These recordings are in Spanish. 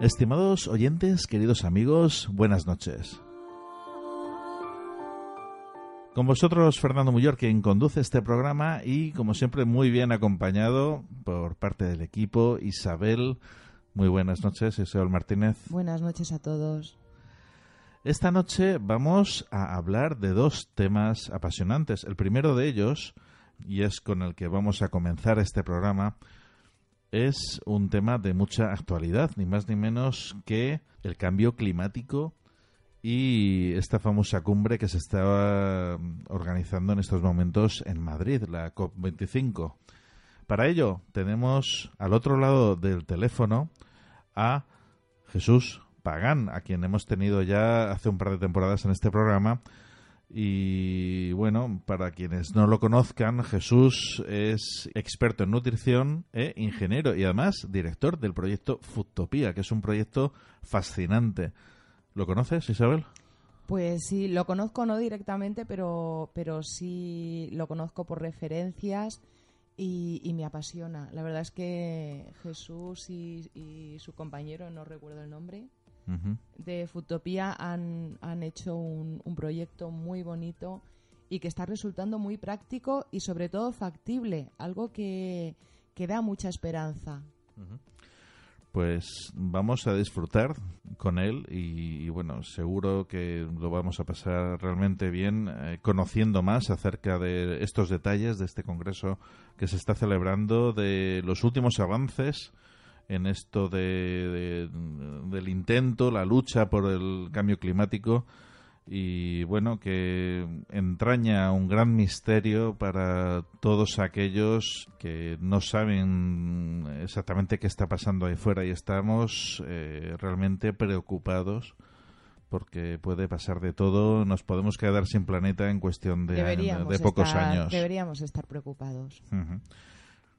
Estimados oyentes, queridos amigos, buenas noches. Con vosotros Fernando Muyor, quien conduce este programa y, como siempre, muy bien acompañado por parte del equipo Isabel. Muy buenas noches, Isabel Martínez. Buenas noches a todos. Esta noche vamos a hablar de dos temas apasionantes. El primero de ellos, y es con el que vamos a comenzar este programa, es un tema de mucha actualidad, ni más ni menos que el cambio climático y esta famosa cumbre que se está mm, organizando en estos momentos en Madrid, la COP25. Para ello tenemos al otro lado del teléfono a Jesús Pagán, a quien hemos tenido ya hace un par de temporadas en este programa y bueno, para quienes no lo conozcan, Jesús es experto en nutrición e ingeniero y además director del proyecto Foodtopía, que es un proyecto fascinante. ¿Lo conoces, Isabel? Pues sí, lo conozco no directamente, pero, pero sí lo conozco por referencias y, me apasiona. La verdad es que Jesús y, y su compañero, no recuerdo el nombre, de Futopía han, han hecho un, proyecto muy bonito y que está resultando muy práctico y sobre todo factible, algo que, que da mucha esperanza. Pues vamos a disfrutar con él y, bueno, seguro que lo vamos a pasar realmente bien eh, conociendo más acerca de estos detalles de este congreso que se está celebrando, de los últimos avances en esto de, del intento, la lucha por el cambio climático y bueno, que entraña un gran misterio para todos aquellos que no saben exactamente qué está pasando ahí fuera y estamos eh, realmente preocupados porque puede pasar de todo, nos podemos quedar sin planeta en cuestión de, de pocos años. Deberíamos estar preocupados.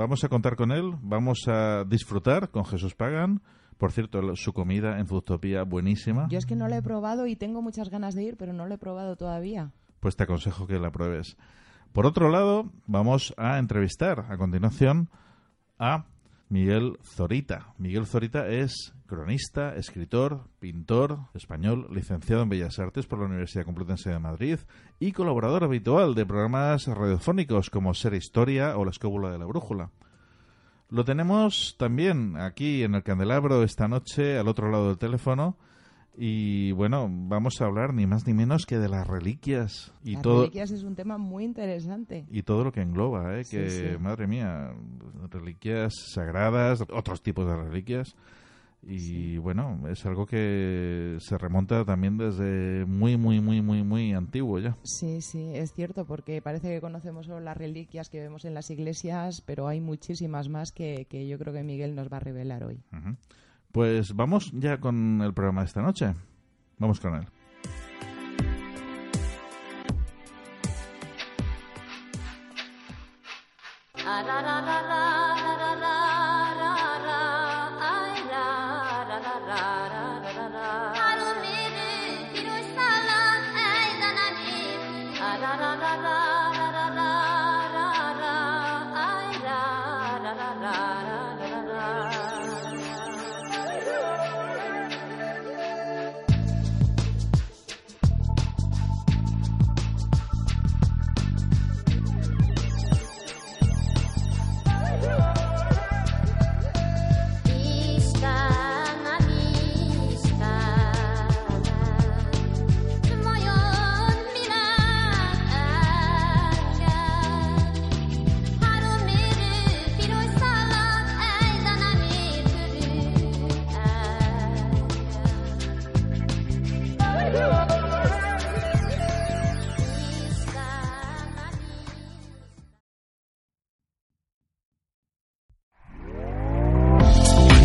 Vamos a contar con él, vamos a disfrutar con Jesús Pagan. Por cierto, su comida en Futopía buenísima. Yo es que no la he probado y tengo muchas ganas de ir, pero no la he probado todavía. Pues te aconsejo que la pruebes. Por otro lado, vamos a entrevistar a continuación a Miguel Zorita. Miguel Zorita es cronista, escritor, pintor español, licenciado en Bellas Artes por la Universidad Complutense de Madrid y colaborador habitual de programas radiofónicos como Ser Historia o La Escóbula de la Brújula. Lo tenemos también aquí en el candelabro esta noche, al otro lado del teléfono, Y bueno, vamos a hablar ni más ni menos que de las reliquias y Las todo reliquias es un tema muy interesante. y todo lo que engloba, ¿eh? Que sí. madre mía, reliquias sagradas, otros tipos de reliquias. Y bueno, es algo que se remonta también desde muy, muy, muy, muy, muy antiguo ya. Sí, sí, es cierto, porque parece que conocemos solo las reliquias que vemos en las iglesias, pero hay muchísimas más que, que yo creo que Miguel nos va a revelar hoy. Pues vamos ya con el programa de esta noche. Vamos con él. Istana,